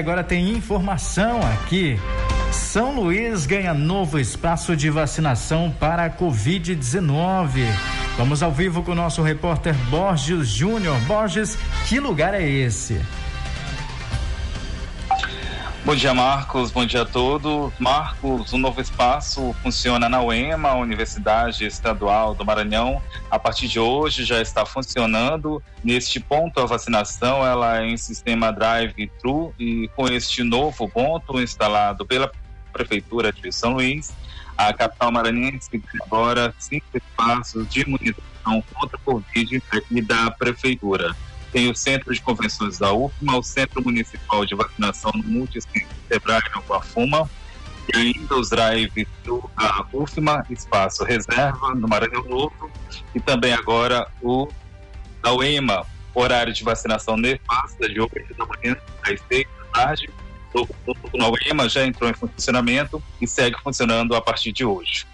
Agora tem informação aqui. São Luís ganha novo espaço de vacinação para a Covid-19. Vamos ao vivo com o nosso repórter Borges Júnior. Borges, que lugar é esse? Bom dia, Marcos. Bom dia a todos. Marcos, o um novo espaço funciona na UEMA, Universidade Estadual do Maranhão. A partir de hoje já está funcionando. Neste ponto, a vacinação ela é em sistema drive-thru e com este novo ponto instalado pela Prefeitura de São Luís, a capital maranhense agora cinco espaços de imunização contra o Covid aqui da Prefeitura tem o Centro de Convenções da UFMA, o Centro Municipal de Vacinação no Multicentro Sebrae Guafuma, e ainda os drives do UFMA, Espaço Reserva, no Maranhão Novo, e também agora o da UEMA, horário de vacinação nefasta de 8 da manhã às 6 da tarde. O, o, o UEMA já entrou em funcionamento e segue funcionando a partir de hoje.